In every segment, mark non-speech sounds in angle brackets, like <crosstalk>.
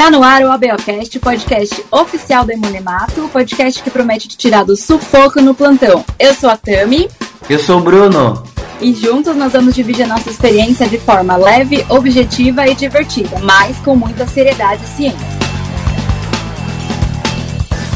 Tá no ar o ABOcast, podcast oficial da Imunemato, o podcast que promete te tirar do sufoco no plantão. Eu sou a Tami. Eu sou o Bruno. E juntos nós vamos dividir a nossa experiência de forma leve, objetiva e divertida, mas com muita seriedade e ciência.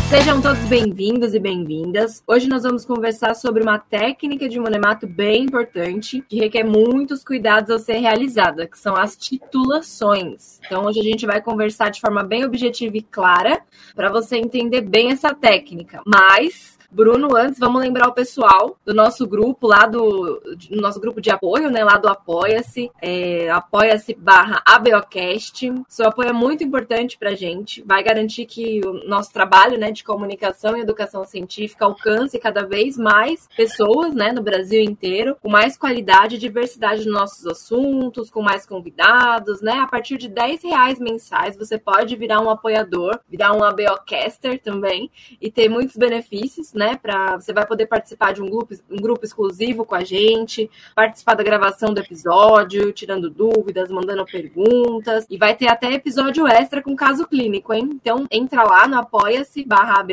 Sejam todos bem-vindos e bem-vindas. Hoje nós vamos conversar sobre uma técnica de monemato bem importante, que requer muitos cuidados ao ser realizada, que são as titulações. Então hoje a gente vai conversar de forma bem objetiva e clara, para você entender bem essa técnica. Mas Bruno, antes, vamos lembrar o pessoal do nosso grupo lá do, do nosso grupo de apoio, né? Lá do Apoia-se, é, apoia-se barra ABOcast. Seu apoio é muito importante pra gente, vai garantir que o nosso trabalho né, de comunicação e educação científica alcance cada vez mais pessoas né, no Brasil inteiro, com mais qualidade e diversidade nos nossos assuntos, com mais convidados, né? A partir de 10 reais mensais, você pode virar um apoiador, virar um ABOcaster também e ter muitos benefícios, né? Né? Para você vai poder participar de um grupo, um grupo exclusivo com a gente, participar da gravação do episódio, tirando dúvidas, mandando perguntas e vai ter até episódio extra com caso clínico, hein? Então entra lá no apoia-se barra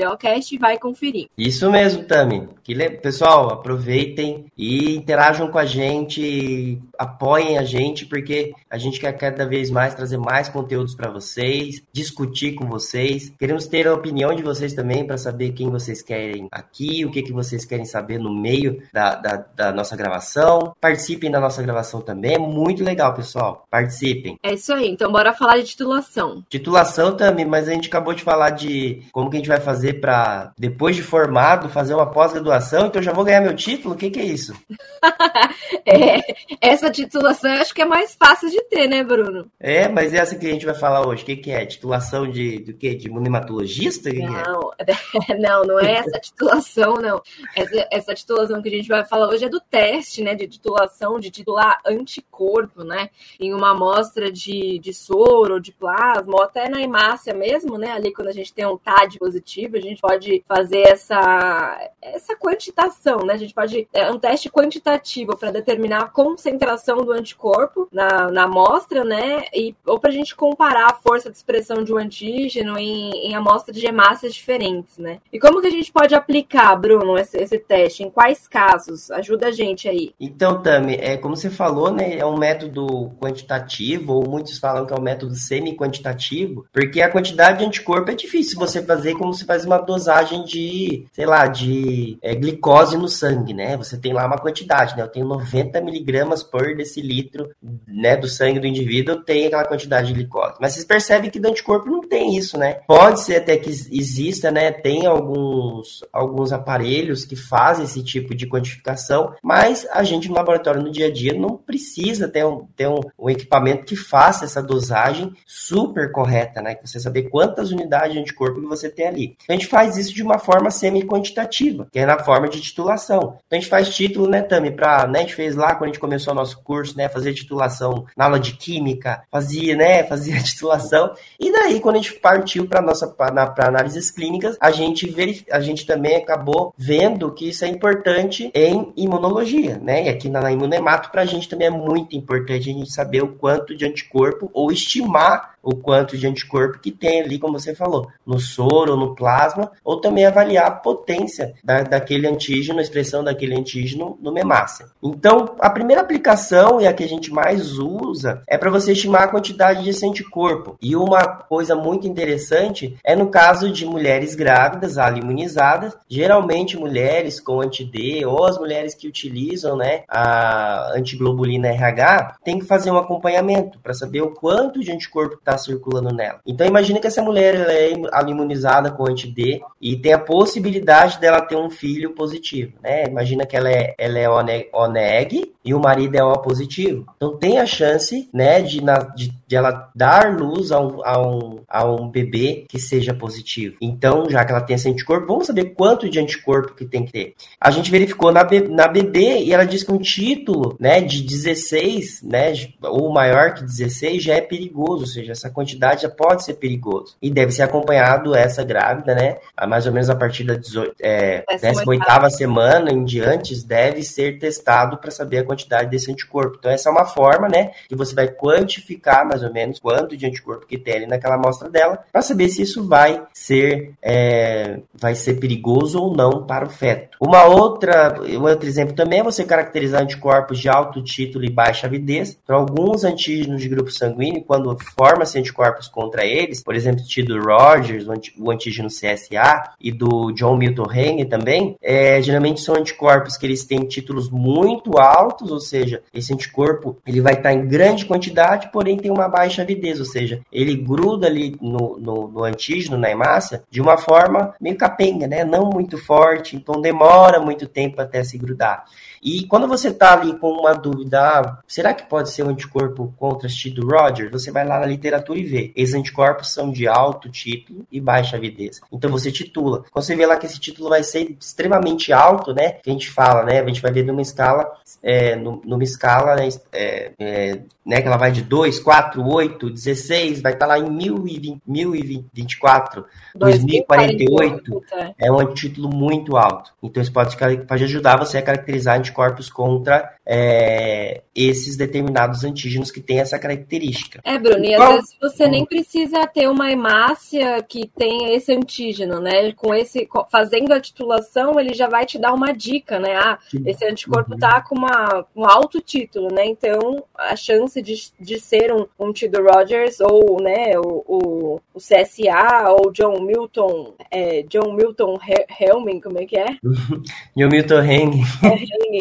e vai conferir. Isso mesmo, Tami. Que le... Pessoal, aproveitem e interajam com a gente, apoiem a gente, porque a gente quer cada vez mais trazer mais conteúdos para vocês, discutir com vocês. Queremos ter a opinião de vocês também para saber quem vocês querem aqui, o que, que vocês querem saber no meio da, da, da, nossa gravação. Participem da nossa gravação também, é muito legal, pessoal. Participem. É isso aí, então bora falar de titulação. Titulação também, mas a gente acabou de falar de como que a gente vai fazer para, depois de formado, fazer uma pós-graduação, então já vou ganhar meu título? O que, que é isso? <laughs> é, essa titulação eu acho que é mais fácil de ter, né, Bruno? É, mas é essa que a gente vai falar hoje. O que, que é? Titulação de, do quê? De nematologista? Não, é? <laughs> não, não é essa titulação titulação, não. Essa, essa, titulação que a gente vai falar hoje é do teste, né? De titulação, de titular anticorpo, né? Em uma amostra de, de soro, de plasma, ou até na hemácia mesmo, né? Ali quando a gente tem um TAD positivo, a gente pode fazer essa, essa quantitação, né? A gente pode. É um teste quantitativo para determinar a concentração do anticorpo na, na amostra, né? E, ou para a gente comparar a força de expressão de um antígeno em, em amostras de hemácias diferentes, né? E como que a gente pode aplicar aplicar, Bruno, esse, esse, teste? Em quais casos? Ajuda a gente aí. Então, Tami, é, como você falou, né, é um método quantitativo, ou muitos falam que é um método semi-quantitativo, porque a quantidade de anticorpo é difícil você fazer como se faz uma dosagem de, sei lá, de é, glicose no sangue, né? Você tem lá uma quantidade, né? Eu tenho 90 miligramas por decilitro, né, do sangue do indivíduo, tem aquela quantidade de glicose. Mas vocês percebem que do anticorpo não tem isso, né? Pode ser até que exista, né, tem alguns alguns aparelhos que fazem esse tipo de quantificação, mas a gente no laboratório no dia a dia não precisa ter um, ter um, um equipamento que faça essa dosagem super correta, né? Que você saber quantas unidades de anticorpo que você tem ali. A gente faz isso de uma forma semi-quantitativa, que é na forma de titulação. Então a gente faz título, né, Tami, para, né, a gente fez lá quando a gente começou o nosso curso, né, fazer titulação na aula de química, fazia, né, <laughs> fazia titulação. E daí quando a gente partiu para nossa para análises clínicas, a gente verif, a gente também também acabou vendo que isso é importante em imunologia, né? E aqui na imunemato, para a gente também é muito importante a gente saber o quanto de anticorpo ou estimar o quanto de anticorpo que tem ali, como você falou, no soro, no plasma, ou também avaliar a potência da, daquele antígeno, a expressão daquele antígeno no hemácia. Então, a primeira aplicação e a que a gente mais usa é para você estimar a quantidade desse anticorpo. E uma coisa muito interessante é no caso de mulheres grávidas, imunizadas, geralmente mulheres com anti-D ou as mulheres que utilizam né, a antiglobulina RH, tem que fazer um acompanhamento para saber o quanto de anticorpo está está circulando nela. Então imagina que essa mulher ela é imunizada com anti-D e tem a possibilidade dela ter um filho positivo, né? Imagina que ela é, ela é ONEG e o marido é O positivo. Então tem a chance, né, de, na, de, de ela dar luz a um, a, um, a um bebê que seja positivo. Então, já que ela tem esse anticorpo, vamos saber quanto de anticorpo que tem que ter. A gente verificou na, na bebê e ela diz que um título, né, de 16, né, ou maior que 16 já é perigoso, ou seja, essa quantidade já pode ser perigoso. E deve ser acompanhado essa grávida, né? A mais ou menos a partir da 18, é, 18 semana em diante, deve ser testado para saber a quantidade desse anticorpo. Então, essa é uma forma, né? Que você vai quantificar mais ou menos quanto de anticorpo que tem ali naquela amostra dela, para saber se isso vai ser, é, vai ser perigoso ou não para o feto. Uma outra, um outro exemplo também é você caracterizar anticorpos de alto título e baixa avidez. Para alguns antígenos de grupo sanguíneo, quando anticorpos contra eles, por exemplo, tido Rogers, o antígeno CSA, e do John Milton Heng também, é, geralmente são anticorpos que eles têm títulos muito altos, ou seja, esse anticorpo ele vai estar em grande quantidade, porém tem uma baixa avidez, ou seja, ele gruda ali no, no, no antígeno, na hemácia, de uma forma meio capenga, né? Não muito forte, então demora muito tempo até se grudar. E quando você está ali com uma dúvida, ah, será que pode ser um anticorpo contra do Roger? Você vai lá na literatura e vê. Esses anticorpos são de alto título e baixa avidez. Então você titula. Quando você vê lá que esse título vai ser extremamente alto, né? Que a gente fala, né? A gente vai ver numa escala, é, numa escala, né? É, é, né? Que ela vai de 2, 4, 8, 16, vai estar tá lá em 1020, 1024, 2048. É um título muito alto. Então isso pode, pode ajudar você a caracterizar anticorpos contra é, esses determinados antígenos que têm essa característica. É, Bruno, e às vezes você nem precisa ter uma hemácia que tenha esse antígeno, né? Com esse, fazendo a titulação, ele já vai te dar uma dica, né? Ah, esse anticorpo uhum. tá com uma, um alto título, né? Então, a chance de, de ser um, um Tido Rogers ou, né, o, o, o CSA ou John Milton, é, John Milton Helming, como é que é? <laughs> John Milton Heng. É,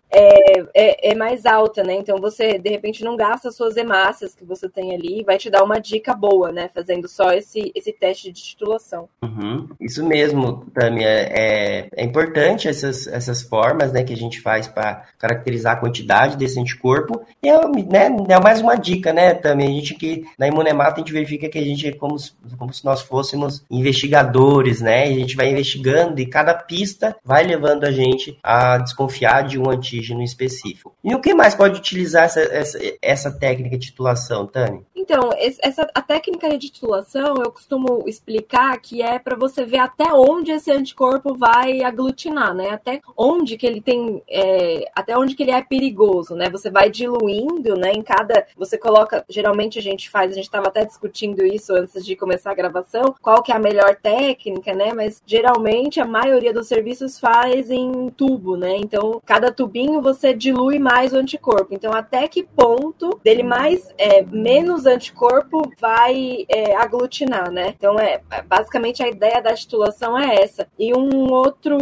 é, é, é, mais alta, né? Então você de repente não gasta suas hemácias que você tem ali e vai te dar uma dica boa, né? Fazendo só esse, esse teste de titulação. Uhum. Isso mesmo, Tami. É, é, é, importante essas, essas formas né, que a gente faz para caracterizar a quantidade desse anticorpo. E é, né, é mais uma dica, né, Tami? A gente que na Imunemata a gente verifica que a gente é como, como se nós fôssemos investigadores, né? E a gente vai investigando e cada pista vai levando a gente a desconfiar de um antígeno indígena específico. E o que mais pode utilizar essa, essa, essa técnica de titulação, Tani? Então, essa, a técnica de titulação eu costumo explicar que é para você ver até onde esse anticorpo vai aglutinar, né? Até onde que ele tem, é, até onde que ele é perigoso, né? Você vai diluindo, né? Em cada, você coloca, geralmente a gente faz, a gente estava até discutindo isso antes de começar a gravação, qual que é a melhor técnica, né? Mas geralmente a maioria dos serviços faz em tubo, né? Então, cada tubinho você dilui mais o anticorpo. Então, até que ponto dele mais, é, menos anticorpo vai é, aglutinar, né? Então, é basicamente a ideia da titulação é essa. E um outro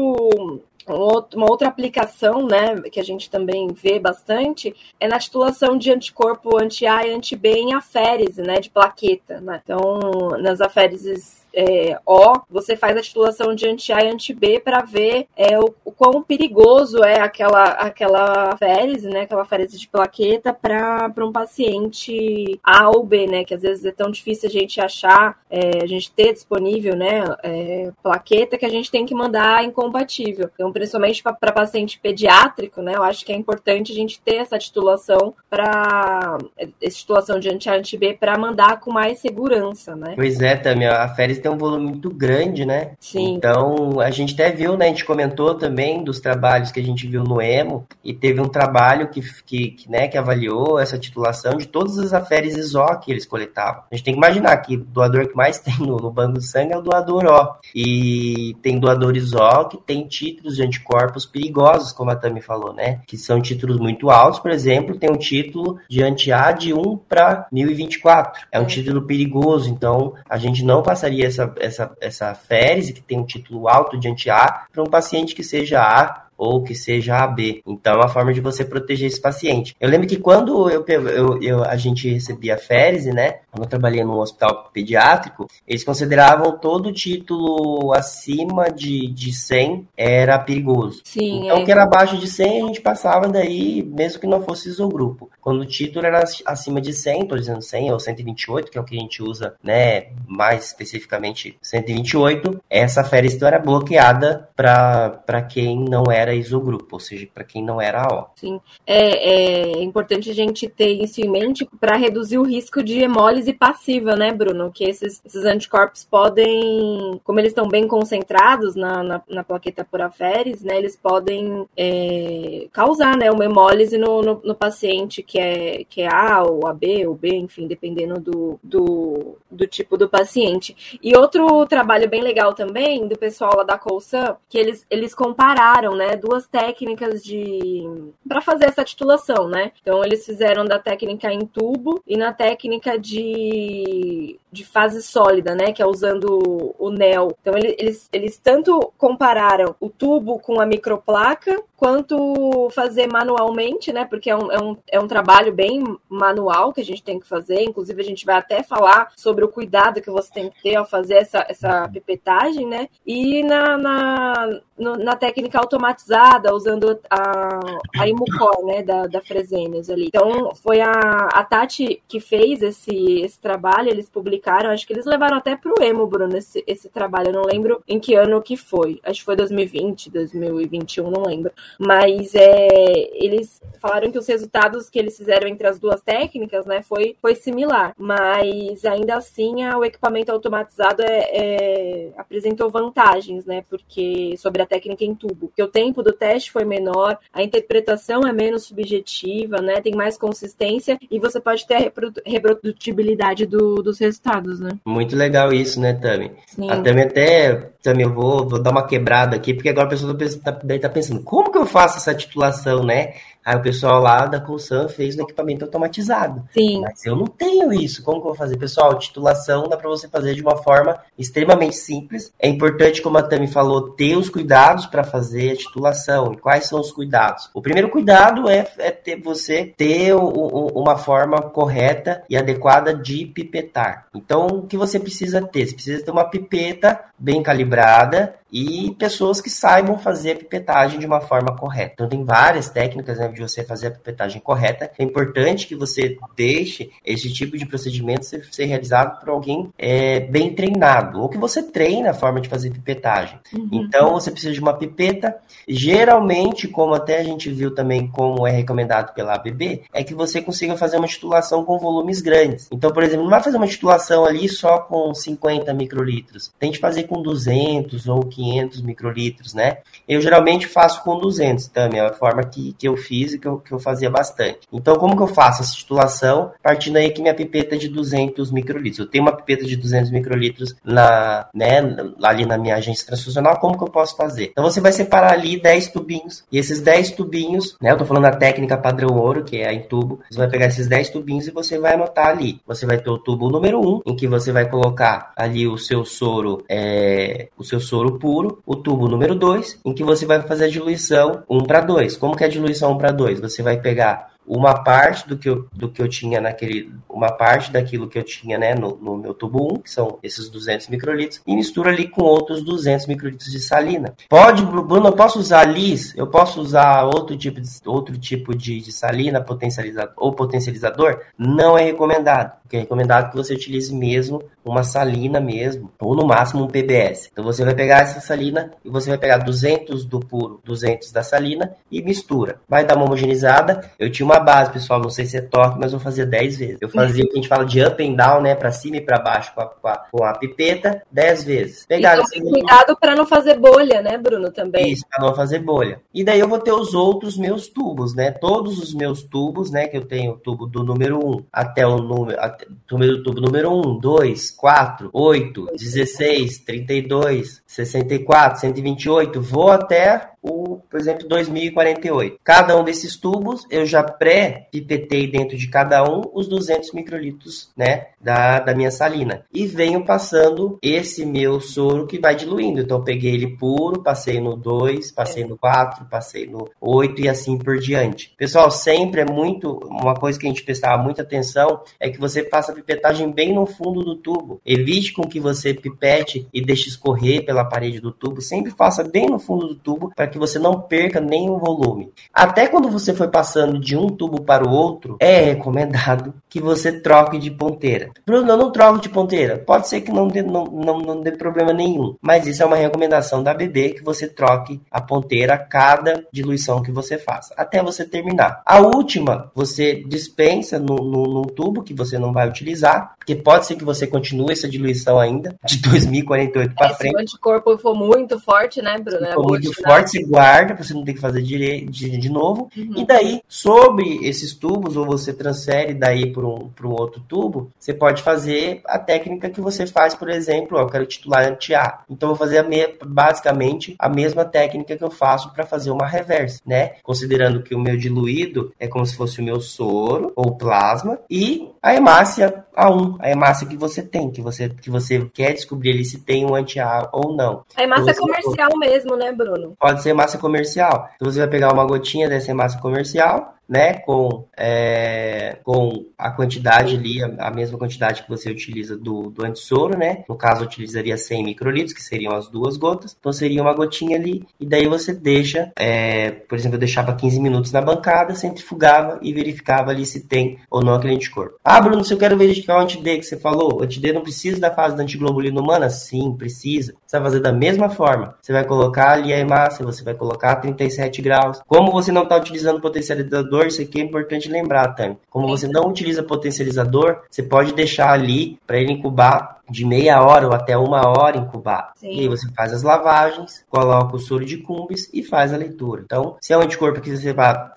uma outra aplicação, né, que a gente também vê bastante, é na titulação de anticorpo anti-A e anti-B em aférese, né, de plaqueta. Né? Então, nas aféreses é, O, você faz a titulação de anti-A e anti-B para ver é, o, o, quão perigoso é aquela, aquela férese, né, aquela férese de plaqueta para um paciente A ou B, né, que às vezes é tão difícil a gente achar, é, a gente ter disponível, né, é, plaqueta que a gente tem que mandar incompatível. Então, principalmente para paciente pediátrico, né, eu acho que é importante a gente ter essa titulação para essa titulação de anti-A e anti-B para mandar com mais segurança, né. Pois é, também a férese tem um volume muito grande, né? Sim. Então, a gente até viu, né? A gente comentou também dos trabalhos que a gente viu no EMO, e teve um trabalho que, que, que né, que avaliou essa titulação de todas as aféres ISO que eles coletavam. A gente tem que imaginar que o doador que mais <laughs> tem no, no banco de sangue é o doador O. E tem doadores O que tem títulos de anticorpos perigosos, como a Tami falou, né? Que são títulos muito altos, por exemplo, tem um título de anti-A de 1 para 1024. É um título perigoso, então a gente não passaria essa, essa, essa férise, que tem um título alto de anti-A, para um paciente que seja A ou que seja AB. Então, é uma forma de você proteger esse paciente. Eu lembro que quando eu, eu, eu a gente recebia férias, né? Quando eu trabalhei num hospital pediátrico, eles consideravam todo título acima de, de 100 era perigoso. Sim, então, é. que era abaixo de 100, a gente passava daí, mesmo que não fosse isogrupo. Quando o título era acima de 100, estou dizendo 100 ou 128, que é o que a gente usa, né? Mais especificamente 128, essa férias então era bloqueada para quem não era era isogrupo, ou seja, para quem não era AO. Sim, é, é importante a gente ter isso em mente para reduzir o risco de hemólise passiva, né, Bruno? Que esses, esses anticorpos podem, como eles estão bem concentrados na, na, na plaqueta puraferes, né, eles podem é, causar, né, uma hemólise no, no, no, paciente que é, que é A ou AB ou B, enfim, dependendo do, do, do tipo do paciente. E outro trabalho bem legal também do pessoal lá da Colsan, que eles, eles compararam, né, duas técnicas de para fazer essa titulação, né? Então eles fizeram da técnica em tubo e na técnica de, de fase sólida, né, que é usando o NEL. Então eles, eles tanto compararam o tubo com a microplaca quanto fazer manualmente, né? Porque é um, é, um, é um trabalho bem manual que a gente tem que fazer. Inclusive, a gente vai até falar sobre o cuidado que você tem que ter ao fazer essa, essa pipetagem, né? E na, na, no, na técnica automatizada, usando a, a Imucor, né? Da, da Fresenius ali. Então, foi a, a Tati que fez esse, esse trabalho, eles publicaram, acho que eles levaram até pro Emo, Bruno, esse, esse trabalho. Eu não lembro em que ano que foi. Acho que foi 2020, 2021, não lembro. Mas é, eles falaram que os resultados que eles fizeram entre as duas técnicas, né, foi, foi similar. Mas ainda assim, o equipamento automatizado é, é, apresentou vantagens, né, porque sobre a técnica em tubo, porque o tempo do teste foi menor, a interpretação é menos subjetiva, né, tem mais consistência e você pode ter a reprodutibilidade do, dos resultados, né. Muito legal isso, né, Tami? Sim. A Tami até, Tami, eu vou, vou dar uma quebrada aqui, porque agora a pessoa tá, deve tá pensando, como que eu faço essa titulação, né? Aí o pessoal lá da Colsan fez no equipamento automatizado. Sim. Mas eu não tenho isso. Como que eu vou fazer? Pessoal, titulação dá para você fazer de uma forma extremamente simples. É importante, como a Tami falou, ter os cuidados para fazer a titulação. E quais são os cuidados? O primeiro cuidado é, é ter você ter o, o, uma forma correta e adequada de pipetar. Então, o que você precisa ter? Você precisa ter uma pipeta bem calibrada e pessoas que saibam fazer a pipetagem de uma forma correta. Então tem várias técnicas né, de você fazer a pipetagem correta. É importante que você deixe esse tipo de procedimento ser, ser realizado por alguém é, bem treinado, ou que você treine a forma de fazer pipetagem. Uhum. Então você precisa de uma pipeta. Geralmente, como até a gente viu também como é recomendado pela ABB, é que você consiga fazer uma titulação com volumes grandes. Então, por exemplo, não vai fazer uma titulação ali só com 50 microlitros. Tente fazer com 200 ou 500 500 microlitros, né? Eu geralmente faço com 200 também, é a forma que, que eu fiz e que eu, que eu fazia bastante. Então, como que eu faço essa titulação? Partindo aí que minha pipeta é de 200 microlitros. Eu tenho uma pipeta de 200 microlitros na, né, ali na minha agência transfusional, como que eu posso fazer? Então, você vai separar ali 10 tubinhos, e esses 10 tubinhos, né, eu tô falando da técnica padrão ouro, que é em tubo, você vai pegar esses 10 tubinhos e você vai anotar ali. Você vai ter o tubo número 1, em que você vai colocar ali o seu soro, é, o seu soro puro, puro, o tubo número 2, em que você vai fazer a diluição 1 para 2. Como que é a diluição 1 para 2? Você vai pegar uma parte do que eu, do que eu tinha naquele, uma parte daquilo que eu tinha, né, no, no meu tubo 1, que são esses 200 microlitros, e mistura ali com outros 200 microlitros de salina. Pode, Bruno, eu posso usar lis, eu posso usar outro tipo de, outro tipo de, de salina potencializador ou potencializador? Não é recomendado. O que é recomendado que você utilize mesmo uma salina mesmo, ou no máximo um PBS. Então você vai pegar essa salina e você vai pegar 200 do puro, 200 da salina e mistura. Vai dar uma homogeneizada. Eu tinha uma base, pessoal. Não sei se é torque, mas eu fazia 10 vezes. Eu fazia o que a gente fala de up and down, né? Pra cima e pra baixo com a, com a, com a pipeta, 10 vezes. Pegar então, cuidado para não fazer bolha, né, Bruno? Também. Isso, pra não fazer bolha. E daí eu vou ter os outros meus tubos, né? Todos os meus tubos, né? Que eu tenho o tubo do número 1 até o número. Tubo número 1, 2, 4, 8, 16, 32, 64, 128. Vou até o, por exemplo, 2048. Cada um desses tubos eu já pré-pipetei dentro de cada um os 200 microlitros, né, da, da minha salina. E venho passando esse meu soro que vai diluindo. Então, peguei ele puro, passei no 2, passei no 4, passei no 8 e assim por diante. Pessoal, sempre é muito, uma coisa que a gente prestava muita atenção é que você faça a pipetagem bem no fundo do tubo. Evite com que você pipete e deixe escorrer pela parede do tubo. Sempre faça bem no fundo do tubo para que você não perca nenhum volume. Até quando você for passando de um tubo para o outro, é recomendado <laughs> que você troque de ponteira. Bruno, eu não troco de ponteira. Pode ser que não dê, não, não, não dê problema nenhum, mas isso é uma recomendação da BB que você troque a ponteira a cada diluição que você faça, até você terminar. A última, você dispensa no, no, no tubo que você não vai utilizar, porque pode ser que você continue essa diluição ainda, de 2048 para frente. Se o anticorpo for muito forte, né, Bruno? Se for muito forte, você guarda, você não tem que fazer de, de, de novo. Uhum. E daí, sobre esses tubos, ou você transfere daí para um, um outro tubo, você pode fazer a técnica que você faz, por exemplo, ó, eu quero titular anti-A. Então, eu vou fazer a me, basicamente a mesma técnica que eu faço para fazer uma reverse, né? Considerando que o meu diluído é como se fosse o meu soro ou plasma e a hemácia A1, a hemácia que você tem, que você, que você quer descobrir ali se tem um anti-A ou não. A hemácia então, comercial mesmo, né, Bruno? Pode ser hemácia comercial. Então você vai pegar uma gotinha dessa hemácia comercial, né, com, é, com a quantidade ali, a, a, mesma quantidade que você utiliza do, do antissoro, né? No caso, utilizaria 100 microlitros, que seriam as duas gotas. Então, seria uma gotinha ali. E daí você deixa, é, por exemplo, eu deixava 15 minutos na bancada, centrifugava e verificava ali se tem ou não aquele anticorpo. Ah, Bruno, se eu quero verificar o anti-D que você falou, o anti-D não precisa da fase da antiglobulina humana? Sim, precisa. Você vai fazer da mesma forma. Você vai colocar ali a hemácia, você vai colocar 37 graus. Como você não está utilizando potencializador, potencializador, isso aqui é importante lembrar, Tami. Como você não utiliza potencializador, você pode deixar ali para ele incubar de meia hora ou até uma hora incubar. Sim. E aí você faz as lavagens, coloca o soro de cumbis e faz a leitura. Então, se é um anticorpo que você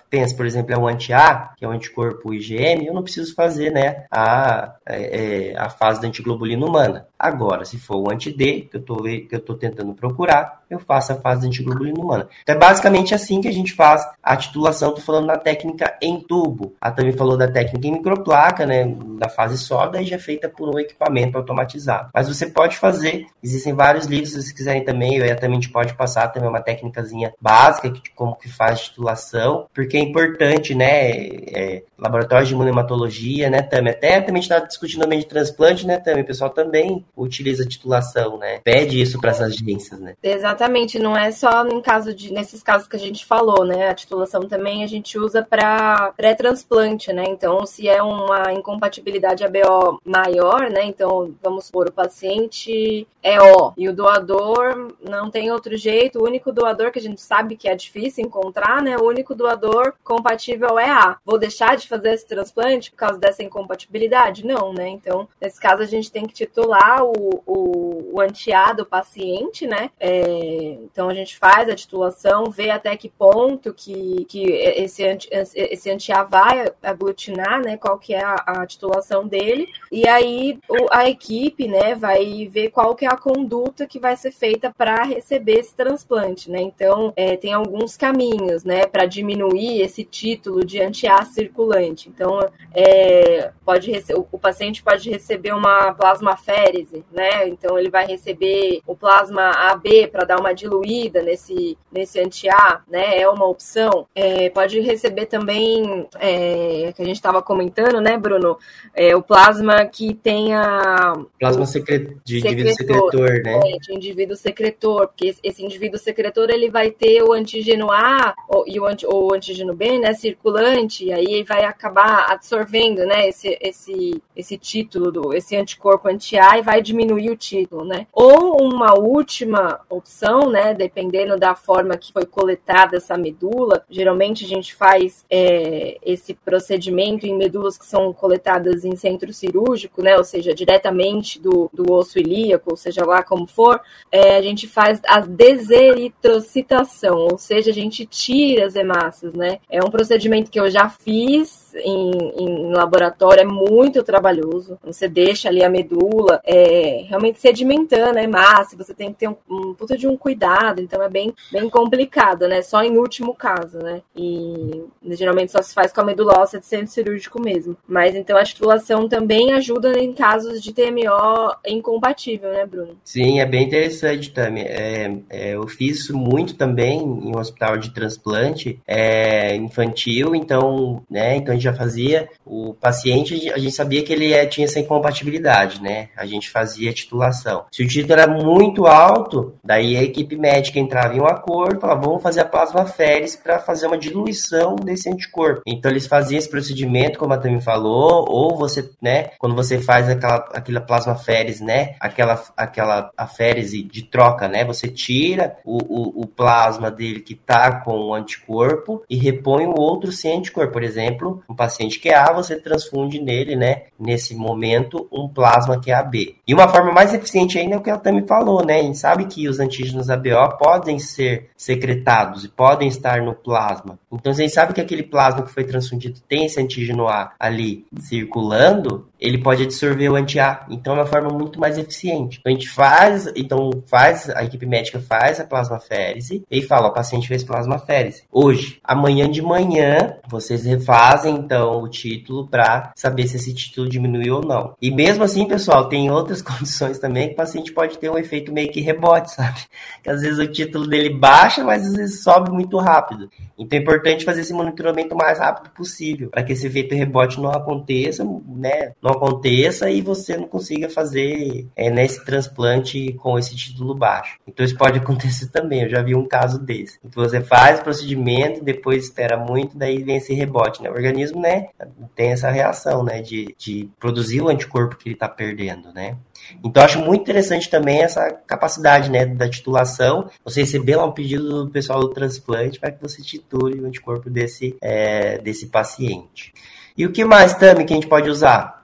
pensa, por exemplo, é um anti-A, que é um anticorpo IgM, eu não preciso fazer né, a, é, é, a fase da antiglobulina humana. Agora, se for o anti-D, que eu estou que eu tô tentando procurar, eu faço a fase da antiglobulina humana. Então, é basicamente assim que a gente faz a titulação. Estou falando na técnica em tubo. A também falou da técnica em microplaca, né, da fase soda, e já é feita por um equipamento automatizado mas você pode fazer, existem vários livros, se vocês quiserem também, eu também te pode passar também uma técnicazinha básica de como que faz titulação, porque é importante, né, é, laboratório de imunematologia, né, também, até também está discutindo também de transplante, né, também, o pessoal também utiliza titulação, né, pede isso para essas agências, né. Exatamente, não é só em caso de, nesses casos que a gente falou, né, a titulação também a gente usa para pré-transplante, né, então se é uma incompatibilidade ABO maior, né, então vamos supor, o paciente é O e o doador não tem outro jeito, o único doador que a gente sabe que é difícil encontrar, né? O único doador compatível é A. Vou deixar de fazer esse transplante por causa dessa incompatibilidade? Não, né? Então, nesse caso, a gente tem que titular o, o, o anti-A do paciente, né? É, então, a gente faz a titulação, vê até que ponto que, que esse, anti, esse anti-A vai aglutinar, né? Qual que é a, a titulação dele. E aí, o, a equipe equipe, né, vai ver qual que é a conduta que vai ser feita para receber esse transplante, né? Então, é, tem alguns caminhos, né, para diminuir esse título de anti-A circulante. Então, é, pode o, o paciente pode receber uma plasmaférese, né? Então, ele vai receber o plasma AB para dar uma diluída nesse, nesse anti-A, né? É uma opção. É, pode receber também, é, que a gente estava comentando, né, Bruno? É, o plasma que tenha Plasma secre... de indivíduo secretor, né? É, de indivíduo secretor, porque esse indivíduo secretor ele vai ter o antígeno A e o, anti... o antígeno B, né, circulante, e aí vai acabar absorvendo, né, esse, esse, esse título, do, esse anticorpo anti-A e vai diminuir o título, né? Ou uma última opção, né, dependendo da forma que foi coletada essa medula, geralmente a gente faz é, esse procedimento em medulas que são coletadas em centro cirúrgico, né, ou seja, diretamente do, do osso ilíaco, ou seja lá como for, é, a gente faz a deseritrocitação, ou seja, a gente tira as hemácias, né? É um procedimento que eu já fiz em, em laboratório, é muito trabalhoso. Você deixa ali a medula é, realmente sedimentando a hemácia, você tem que ter um, um puta de um cuidado, então é bem, bem complicado, né? Só em último caso, né? E geralmente só se faz com a medula óssea de centro cirúrgico mesmo. Mas então a titulação também ajuda em casos de TMO Incompatível, né, Bruno? Sim, é bem interessante também. É, é, eu fiz isso muito também em um hospital de transplante é, infantil, então, né, então a gente já fazia. O paciente, a gente sabia que ele é, tinha essa incompatibilidade, né? A gente fazia titulação. Se o título era muito alto, daí a equipe médica entrava em um acordo, falava, vamos fazer a plasmaféres para fazer uma diluição desse anticorpo. Então eles faziam esse procedimento, como a Tami falou, ou você, né, quando você faz aquela, aquela plasmaféres, né, aquela, aquela aférese de troca, né, você tira o, o, o plasma dele que tá com o anticorpo e repõe o outro sem anticorpo. Por exemplo, um paciente que é A, você transfunde nele, né, nesse momento, um plasma que é AB. E uma forma mais eficiente ainda é o que a Tami falou, né, a gente sabe que os antígenos ABO podem ser secretados e podem estar no plasma. Então, a gente sabe que aquele plasma que foi transfundido tem esse antígeno A ali circulando, ele pode absorver o anti-A. Então, é uma forma muito mais eficiente. Então, a gente faz, então faz, a equipe médica faz a plasmaférese e fala, o paciente fez plasmaférese. Hoje, amanhã de manhã, vocês refazem, então, o título para saber se esse título diminuiu ou não. E mesmo assim, pessoal, tem outras <laughs> condições também que o paciente pode ter um efeito meio que rebote, sabe? Que às vezes o título dele baixa, mas às vezes sobe muito rápido. Então é importante fazer esse monitoramento o mais rápido possível, para que esse efeito rebote não aconteça, né? Não aconteça e você não consiga fazer é, nesse transplante com esse título baixo. Então isso pode acontecer <laughs> também. Eu já vi um caso desse. Então você faz o procedimento, depois espera muito, daí vem esse rebote, né? O organismo, né, tem essa reação, né, de, de produzir o anticorpo que ele está perdendo, né? Então, acho muito interessante também essa capacidade né, da titulação. Você receber lá um pedido do pessoal do transplante para que você titule o anticorpo desse, é, desse paciente. E o que mais, Tami, que a gente pode usar?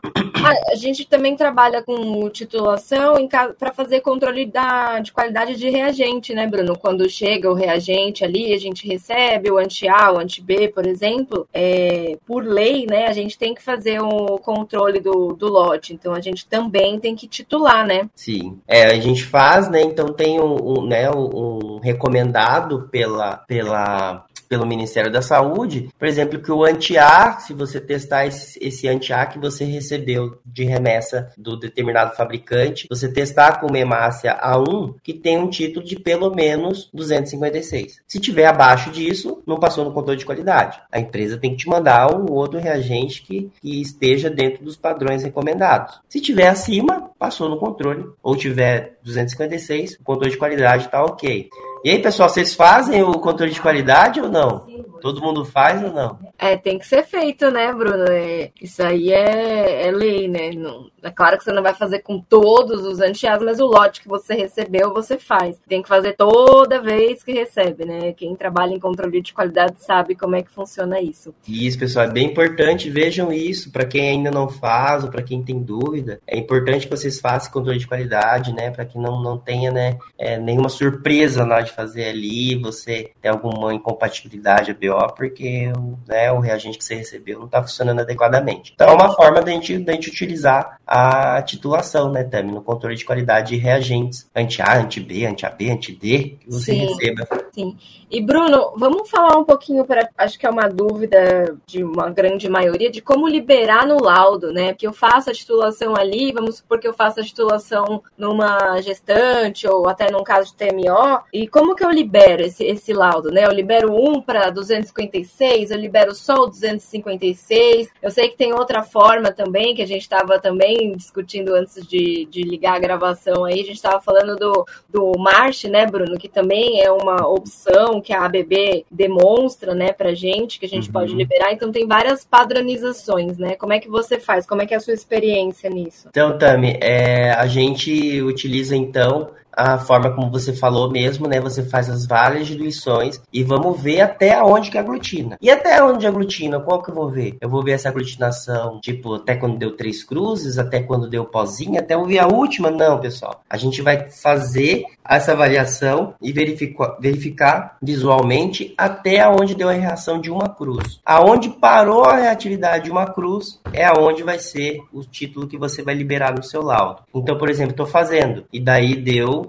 A gente também trabalha com titulação para fazer controle da, de qualidade de reagente, né, Bruno? Quando chega o reagente ali, a gente recebe o anti-A, o anti-B, por exemplo, é, por lei, né, a gente tem que fazer o controle do, do lote. Então, a gente também tem que titular, né? Sim. É, a gente faz, né, então tem um, um né, um recomendado pela, pela pelo Ministério da Saúde, por exemplo, que o anti-A, se você testar esse, esse anti-A que você recebeu de remessa do determinado fabricante, você testar com uma hemácia A1 que tem um título de pelo menos 256. Se tiver abaixo disso, não passou no controle de qualidade. A empresa tem que te mandar um outro reagente que, que esteja dentro dos padrões recomendados. Se tiver acima, passou no controle. Ou tiver 256, o controle de qualidade está ok. E aí, pessoal, vocês fazem o controle de qualidade ou não? Todo mundo faz ou não? É, tem que ser feito, né, Bruno? É, isso aí é, é lei, né? Não, é claro que você não vai fazer com todos os antiás, mas o lote que você recebeu, você faz. Tem que fazer toda vez que recebe, né? Quem trabalha em controle de qualidade sabe como é que funciona isso. Isso, pessoal, é bem importante. Vejam isso. Para quem ainda não faz ou para quem tem dúvida, é importante que vocês façam controle de qualidade, né? Para que não, não tenha né, é, nenhuma surpresa na hora de fazer ali, você tem alguma incompatibilidade BO, porque né, o reagente que você recebeu não está funcionando adequadamente. Então, é uma forma da gente, da gente utilizar a titulação, né, Tami, no controle de qualidade de reagentes. Anti-A, anti-B, anti-AB, anti-D, que você Sim. receba. Sim. E, Bruno, vamos falar um pouquinho, para acho que é uma dúvida de uma grande maioria, de como liberar no laudo, né? Porque eu faço a titulação ali, vamos supor que eu faço a titulação numa gestante ou até num caso de TMO, e como que eu libero esse, esse laudo, né? Eu libero um para 256, eu libero só o 256. Eu sei que tem outra forma também, que a gente estava também discutindo antes de, de ligar a gravação aí, a gente estava falando do, do March, né, Bruno, que também é uma opção que a ABB demonstra, né, pra gente, que a gente uhum. pode liberar. Então tem várias padronizações, né? Como é que você faz? Como é que é a sua experiência nisso? Então, Tami, é, a gente utiliza então a forma como você falou mesmo, né? Você faz as várias diluições e vamos ver até onde que aglutina. E até onde aglutina, qual que eu vou ver? Eu vou ver essa aglutinação, tipo, até quando deu três cruzes, até quando deu pozinho, até eu ver a última? Não, pessoal. A gente vai fazer essa avaliação e verificar, verificar visualmente até onde deu a reação de uma cruz. Aonde parou a reatividade de uma cruz é aonde vai ser o título que você vai liberar no seu laudo. Então, por exemplo, estou fazendo e daí deu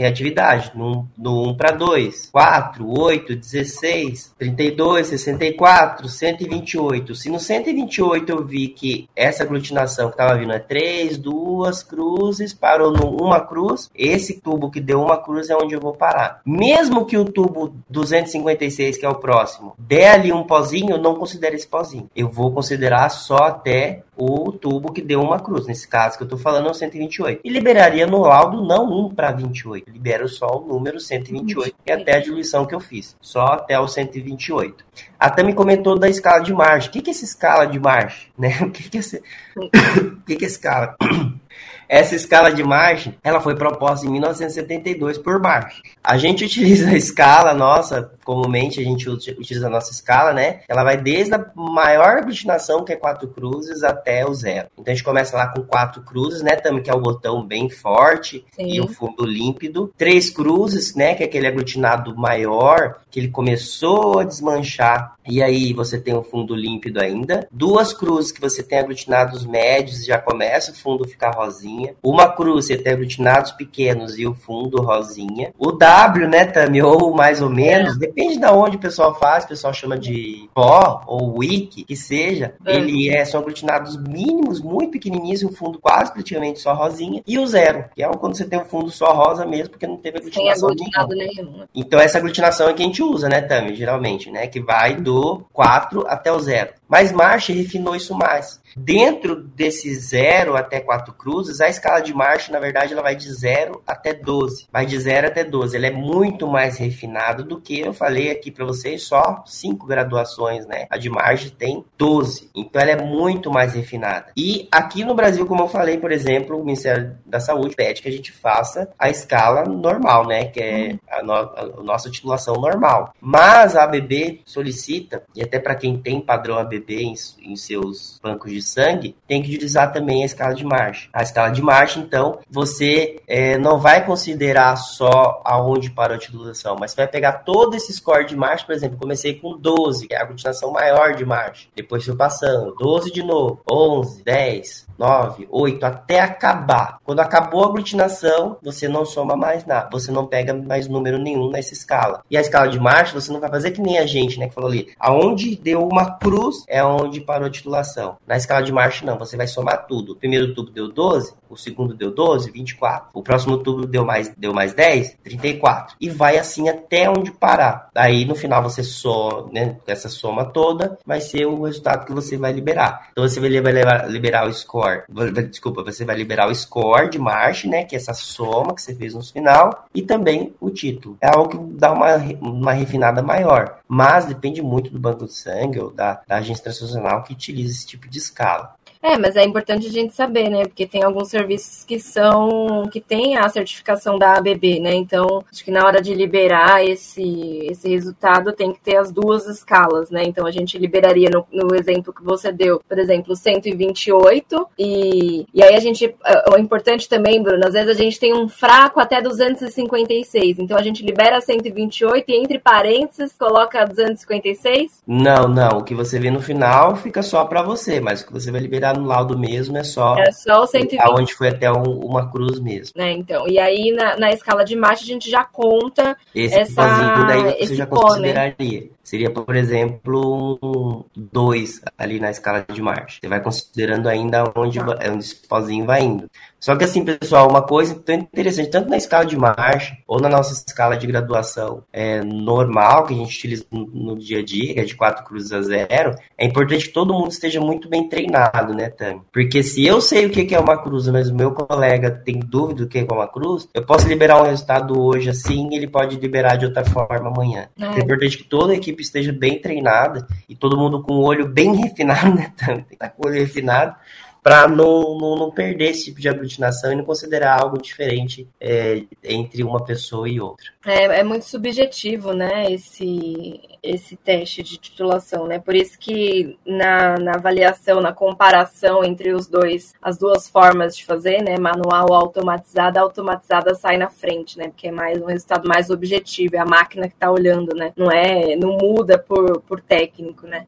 reatividade, no, no 1 para 2, 4, 8, 16, 32, 64, 128. Se no 128 eu vi que essa aglutinação que estava vindo é 3, 2 cruzes, parou no uma cruz, esse tubo que deu uma cruz é onde eu vou parar. Mesmo que o tubo 256, que é o próximo, der ali um pozinho, eu não considero esse pozinho. Eu vou considerar só até o tubo que deu uma cruz. Nesse caso que eu estou falando é o 128. E liberaria no laudo não 1 para 28. Libero só o número 128, que é até a diluição que eu fiz. Só até o 128. A Tami comentou da escala de marcha. O que, que é essa escala de marcha? Né? <laughs> O que, que é esse... <coughs> o que, que é escala? <coughs> Essa escala de margem, ela foi proposta em 1972 por Marsh. A gente utiliza a escala nossa, comumente a gente utiliza a nossa escala, né? Ela vai desde a maior aglutinação, que é quatro cruzes, até o zero. Então a gente começa lá com quatro cruzes, né, Também que é o botão bem forte Sim. e o fundo límpido. Três cruzes, né, que é aquele aglutinado maior, que ele começou a desmanchar e aí você tem o fundo límpido ainda. Duas cruzes que você tem aglutinados médios, já começa o fundo ficar rosinha. Uma cruz você tem aglutinados pequenos e o fundo rosinha. O W, né, Tami, ou mais ou menos, é. depende de onde o pessoal faz, o pessoal chama de pó ou wiki, que seja. É. Ele é, são aglutinados mínimos, muito pequenininhos, e o fundo quase praticamente só rosinha. E o zero, que é quando você tem o fundo só rosa mesmo, porque não teve aglutinação nenhuma. Então essa aglutinação é que a gente usa, né, Tami, geralmente, né, que vai do 4 até o 0. Mas Marsh refinou isso mais. Dentro desse 0 até 4 cruzes, a escala de Marsh, na verdade, ela vai de 0 até 12. Vai de 0 até 12. Ela é muito mais refinada do que eu falei aqui para vocês, só 5 graduações, né? A de Marsh tem 12. Então ela é muito mais refinada. E aqui no Brasil, como eu falei, por exemplo, o Ministério da Saúde pede que a gente faça a escala normal, né? Que é a, no a nossa titulação normal. Mas a ABB solicita, e até para quem tem padrão ABB, em, em, seus bancos de sangue, tem que utilizar também a escala de marcha. A escala de marcha, então, você é, não vai considerar só aonde parou a titulação, mas vai pegar todo esse score de marcha, por exemplo, comecei com 12, que é a continuação maior de marcha, depois fui passando, 12 de novo, 11, 10, 9, 8, até acabar. Quando acabou a aglutinação, você não soma mais nada, você não pega mais número nenhum nessa escala. E a escala de marcha, você não vai fazer que nem a gente, né, que falou ali, aonde deu uma cruz, é onde parou a titulação. Na escala de marcha, não, você vai somar tudo. O primeiro tubo deu 12, o segundo deu 12, 24. O próximo tubo deu mais, deu mais 10, 34. E vai assim até onde parar. Daí, no final, você só, né, essa soma toda, vai ser o resultado que você vai liberar. Então, você vai liberar, liberar o score, desculpa, você vai liberar o score de marcha, né, que é essa soma que você fez no final, e também o título. É algo que dá uma, uma refinada maior. Mas depende muito do banco de sangue ou da, da agência transfusional que utiliza esse tipo de escala. fiscal É, mas é importante a gente saber, né? Porque tem alguns serviços que são que têm a certificação da ABB, né? Então, acho que na hora de liberar esse, esse resultado tem que ter as duas escalas, né? Então a gente liberaria no, no exemplo que você deu, por exemplo, 128 e, e aí a gente o importante também, Bruno, às vezes a gente tem um fraco até 256. Então a gente libera 128 e entre parênteses coloca 256? Não, não, o que você vê no final fica só para você, mas o que você vai liberar no laudo mesmo é só, é só o 120. aonde foi até um, uma cruz mesmo. Né, então. E aí na, na escala de marcha a gente já conta esse essa, daí você já consideraria. Seria, por exemplo, um 2 ali na escala de marcha. Você vai considerando ainda onde, ah. onde esse pozinho vai indo. Só que assim, pessoal, uma coisa tão interessante, tanto na escala de marcha ou na nossa escala de graduação é, normal, que a gente utiliza no, no dia a dia, que é de 4 cruzes a zero, é importante que todo mundo esteja muito bem treinado, né, Tami? Porque se eu sei o que é uma cruz, mas o meu colega tem dúvida do que é uma cruz, eu posso liberar um resultado hoje assim, ele pode liberar de outra forma amanhã. É, é importante que toda a equipe esteja bem treinada e todo mundo com o olho bem <laughs> refinado, né, Tami? Tá com o olho refinado para não, não, não, perder esse tipo de aglutinação e não considerar algo diferente é, entre uma pessoa e outra. É, é muito subjetivo, né? Esse, esse teste de titulação, né? Por isso que na, na avaliação, na comparação entre os dois, as duas formas de fazer, né? Manual automatizada, automatizada sai na frente, né? Porque é mais um resultado mais objetivo, é a máquina que está olhando, né? Não é, não muda por, por técnico, né?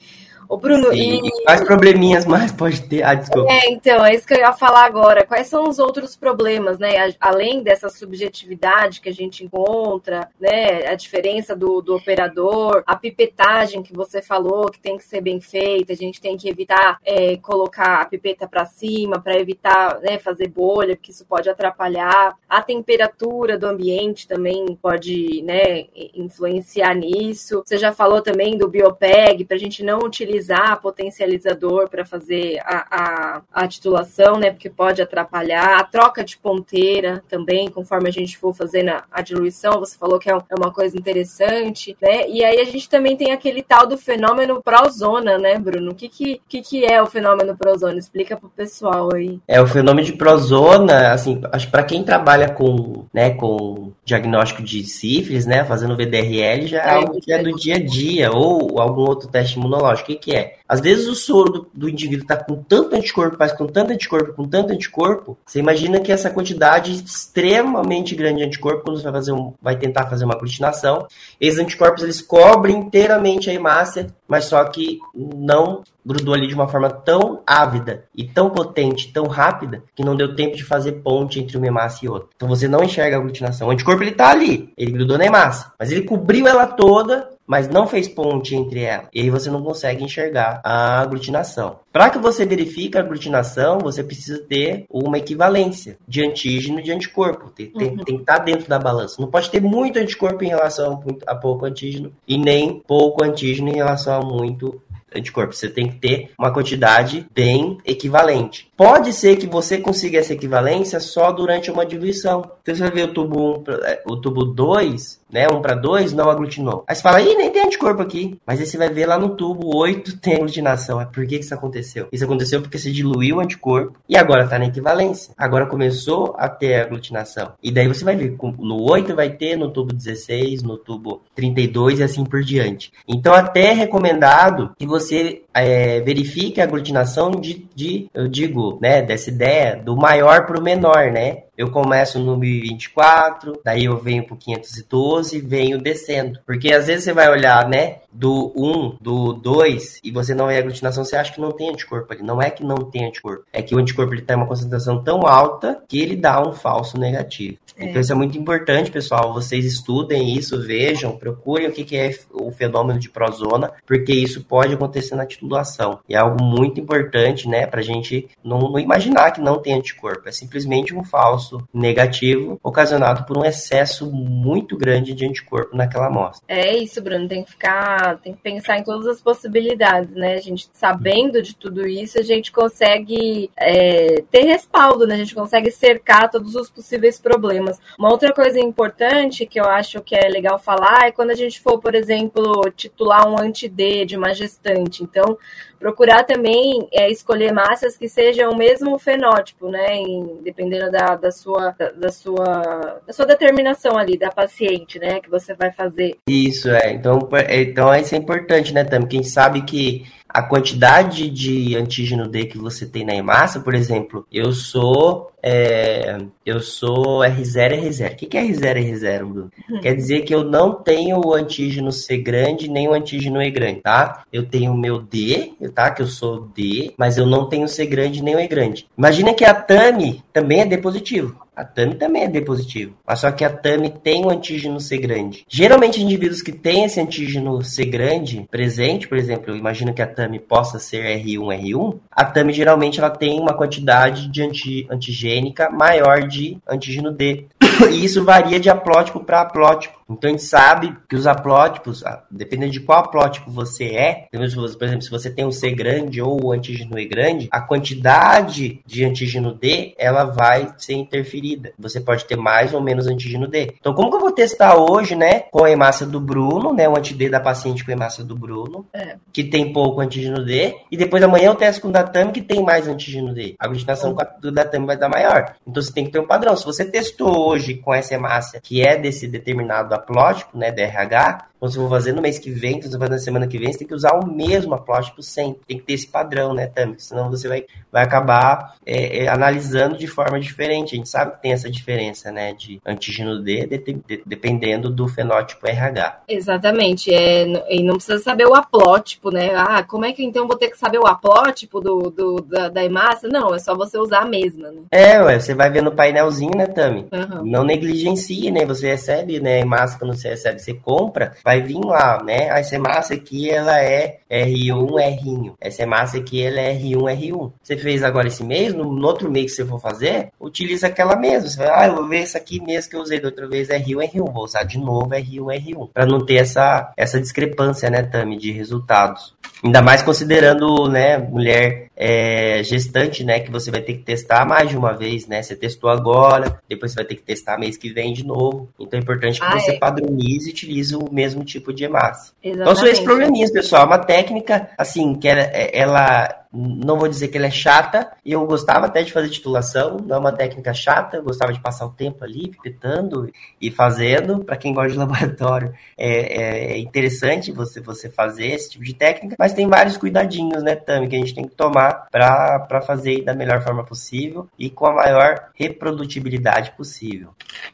Ô, Bruno, Sim, e... Quais probleminhas mais pode ter? Ah, desculpa. É, então, é isso que eu ia falar agora. Quais são os outros problemas, né? Além dessa subjetividade que a gente encontra, né? A diferença do, do operador, a pipetagem que você falou, que tem que ser bem feita, a gente tem que evitar é, colocar a pipeta para cima, para evitar né, fazer bolha, porque isso pode atrapalhar. A temperatura do ambiente também pode né, influenciar nisso. Você já falou também do biopeg, para a gente não utilizar potencializador para fazer a, a, a, titulação, né? Porque pode atrapalhar. A troca de ponteira também, conforme a gente for fazendo a, a diluição, você falou que é, é, uma coisa interessante, né? E aí a gente também tem aquele tal do fenômeno prozona, né, Bruno? O que, que, que, que é o fenômeno prozona? Explica pro pessoal aí. É, o fenômeno de prozona, assim, acho que para quem trabalha com, né, com diagnóstico de sífilis, né, fazendo VDRL, já é, é algo que é do dia a dia, ou algum outro teste imunológico. O que, que é? Às vezes o soro do, do indivíduo está com tanto anticorpo, faz com tanto anticorpo, com tanto anticorpo, você imagina que essa quantidade extremamente grande de anticorpo, quando você vai, fazer um, vai tentar fazer uma aglutinação, esses anticorpos eles cobrem inteiramente a hemácia, mas só que não grudou ali de uma forma tão ávida e tão potente, tão rápida, que não deu tempo de fazer ponte entre uma hemácia e outra. Então você não enxerga a aglutinação. O anticorpo ele tá ali, ele grudou na hemácia, mas ele cobriu ela toda mas não fez ponte entre elas. E aí você não consegue enxergar a aglutinação. Para que você verifique a aglutinação, você precisa ter uma equivalência de antígeno e de anticorpo. Tem, uhum. tem, que estar tá dentro da balança. Não pode ter muito anticorpo em relação a pouco antígeno e nem pouco antígeno em relação a muito anticorpo. Você tem que ter uma quantidade bem equivalente. Pode ser que você consiga essa equivalência só durante uma diluição. Então você vai ver o tubo 1, é, o tubo 2, né, 1 para 2 não aglutinou. Aí você fala, ih, nem tem anticorpo aqui. Mas aí você vai ver lá no tubo 8 <laughs> tem aglutinação. É por que, que isso aconteceu? Isso aconteceu porque você diluiu o anticorpo e agora está na equivalência. Agora começou a ter aglutinação. E daí você vai ver, no 8 vai ter, no tubo 16, no tubo 32 e assim por diante. Então até é recomendado que você é, verifique a aglutinação de, de, eu digo, né, dessa ideia do maior para o menor, né? Eu começo no 1024, daí eu venho pro 512 e venho descendo. Porque às vezes você vai olhar, né, do 1, do 2, e você não vê a aglutinação, você acha que não tem anticorpo ali. Não é que não tem anticorpo, é que o anticorpo ele tem uma concentração tão alta que ele dá um falso negativo. É. Então isso é muito importante, pessoal. Vocês estudem isso, vejam, procurem o que, que é o fenômeno de prozona, porque isso pode acontecer na titulação. E é algo muito importante, né, pra gente não, não imaginar que não tem anticorpo. É simplesmente um falso negativo ocasionado por um excesso muito grande de anticorpo naquela amostra. É isso, Bruno. Tem que ficar, tem que pensar em todas as possibilidades, né? A gente sabendo de tudo isso, a gente consegue é, ter respaldo, né? A gente consegue cercar todos os possíveis problemas. Uma outra coisa importante que eu acho que é legal falar é quando a gente for, por exemplo, titular um anti-D de uma gestante. Então, procurar também é, escolher massas que sejam o mesmo fenótipo, né? Em, dependendo da, da, sua, da, da, sua, da sua determinação ali, da paciente, né? Que você vai fazer. Isso, é. Então, é, então isso é importante, né, Tam? Quem sabe que a quantidade de antígeno D que você tem na hemácia, por exemplo, eu sou é, eu sou R0 R0. O que é R0 R0, Bruno? Uhum. Quer dizer que eu não tenho o antígeno C grande nem o antígeno E grande, tá? Eu tenho o meu D, tá? Que eu sou D, mas eu não tenho C grande nem o E grande. Imagina que a TAMI também é D positivo. A TAMI também é D positivo, mas só que a TAMI tem o antígeno C grande. Geralmente, indivíduos que têm esse antígeno C grande presente, por exemplo, eu imagino que a TAMI possa ser R1, R1, a TAMI geralmente ela tem uma quantidade de anti, antigênica maior de antígeno D. <coughs> e isso varia de aplótipo para aplótipo. Então a gente sabe que os aplótipos, dependendo de qual aplótipo você é, por exemplo, se você tem um C grande ou o antígeno E grande, a quantidade de antígeno D ela vai ser interferida adquirida. Você pode ter mais ou menos antígeno D. Então, como que eu vou testar hoje, né, com a hemácia do Bruno, né, o anti-D da paciente com a hemácia do Bruno, é. que tem pouco antígeno D, e depois amanhã eu testo com o Datame, que tem mais antígeno D. A aglutinação do Datame vai dar maior. Então, você tem que ter um padrão. Se você testou hoje com essa hemácia, que é desse determinado aplótico, né, DRH, se eu vou fazer no mês que vem, se eu vou fazer na semana que vem, você tem que usar o mesmo aplótipo sempre. Tem que ter esse padrão, né, Tami? Senão você vai, vai acabar é, é, analisando de forma diferente. A gente sabe que tem essa diferença, né, de antígeno D, de, de, dependendo do fenótipo RH. Exatamente. É, e não precisa saber o aplótipo, né? Ah, como é que então vou ter que saber o aplótipo do, do da, da hemácia? Não, é só você usar a mesma, né? É, ué, você vai ver no painelzinho, né, Tami? Uhum. Não negligencie, né? Você recebe, né, a hemácia quando você recebe, você compra, vai vir lá, né? Essa massa aqui, ela é R1, R. Essa massa aqui, ela é R1, R1. Você fez agora esse mês, no, no outro mês que você for fazer, utiliza aquela mesma. Você vai, ah, eu vou ver essa aqui mesmo que eu usei da outra vez, R1, R1. Vou usar de novo R1, R1. Para não ter essa, essa discrepância, né, Tami, de resultados. Ainda mais considerando, né, mulher é, gestante, né, que você vai ter que testar mais de uma vez, né? Você testou agora, depois você vai ter que testar mês que vem de novo. Então é importante que ah, você é. padronize e utilize o mesmo tipo de hemácia. Então são esses probleminhas, pessoal. É uma técnica, assim, que ela, ela não vou dizer que ela é chata, e eu gostava até de fazer titulação, não é uma técnica chata, eu gostava de passar o tempo ali, pipetando e fazendo. Para quem gosta de <laughs> laboratório, é, é, interessante você, você fazer esse tipo de técnica, mas tem vários cuidadinhos, né, Tami, que a gente tem que tomar para fazer da melhor forma possível e com a maior reprodutibilidade possível.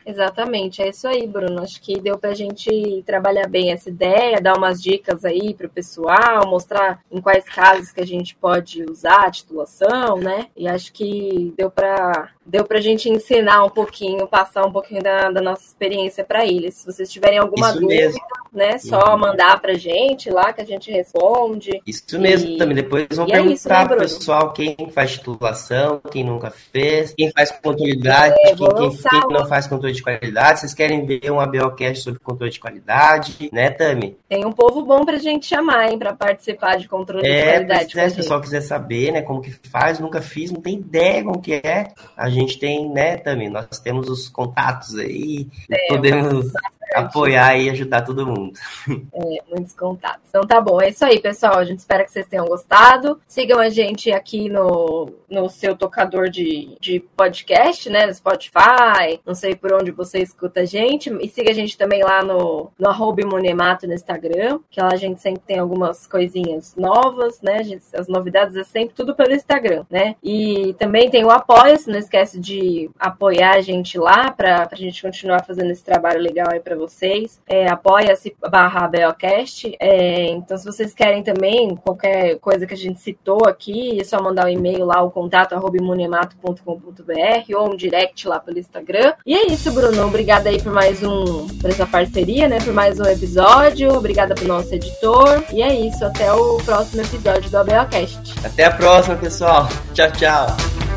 Exatamente, é isso aí, Bruno. Acho que deu para a gente trabalhar bem essa ideia, dar umas dicas aí para o pessoal, mostrar em quais casos que a gente pode de usar a titulação, né? E acho que deu para deu pra gente ensinar um pouquinho, passar um pouquinho da, da nossa experiência para eles. Se vocês tiverem alguma Isso dúvida, mesmo. né, só uhum. mandar pra gente lá que a gente responde. Isso e... mesmo também. Depois vão é perguntar isso, né, pro pessoal quem faz titulação, quem nunca fez, quem faz controlidade, é, quem, quem, quem, não faz controle de qualidade. Vocês querem ver um ABOcast sobre controle de qualidade, né, Tami? Tem um povo bom pra gente chamar, hein, pra participar de controle é, de qualidade. Se o pessoal quiser saber, né, como que faz, nunca fiz, não tem ideia como que é, a gente tem, né, também, nós temos os contatos aí, é, podemos apoiar e ajudar todo mundo. É, muitos contatos. Então tá bom, é isso aí, pessoal. A gente espera que vocês tenham gostado. Sigam a gente aqui no, no seu tocador de, de podcast, né? No Spotify, não sei por onde você escuta a gente. E siga a gente também lá no, no arroba Monemato no Instagram, que lá a gente sempre tem algumas coisinhas novas, né? Gente, as novidades é sempre tudo pelo Instagram, né? E também tem o Apoia-se, não esquece de apoiar a gente lá para a gente continuar fazendo esse trabalho legal aí para vocês. É, Apoia-se barra Beocast. É, então, se vocês querem também qualquer coisa que a gente citou aqui, é só mandar um e-mail lá, o contato imunemato.com.br ou um direct lá pelo Instagram. E é isso, Bruno. Obrigada aí por mais um, por essa parceria, né? Por mais um episódio. Obrigada pro nosso editor. E é isso. Até o próximo episódio do ABOcast. Até a próxima, pessoal. Tchau, tchau.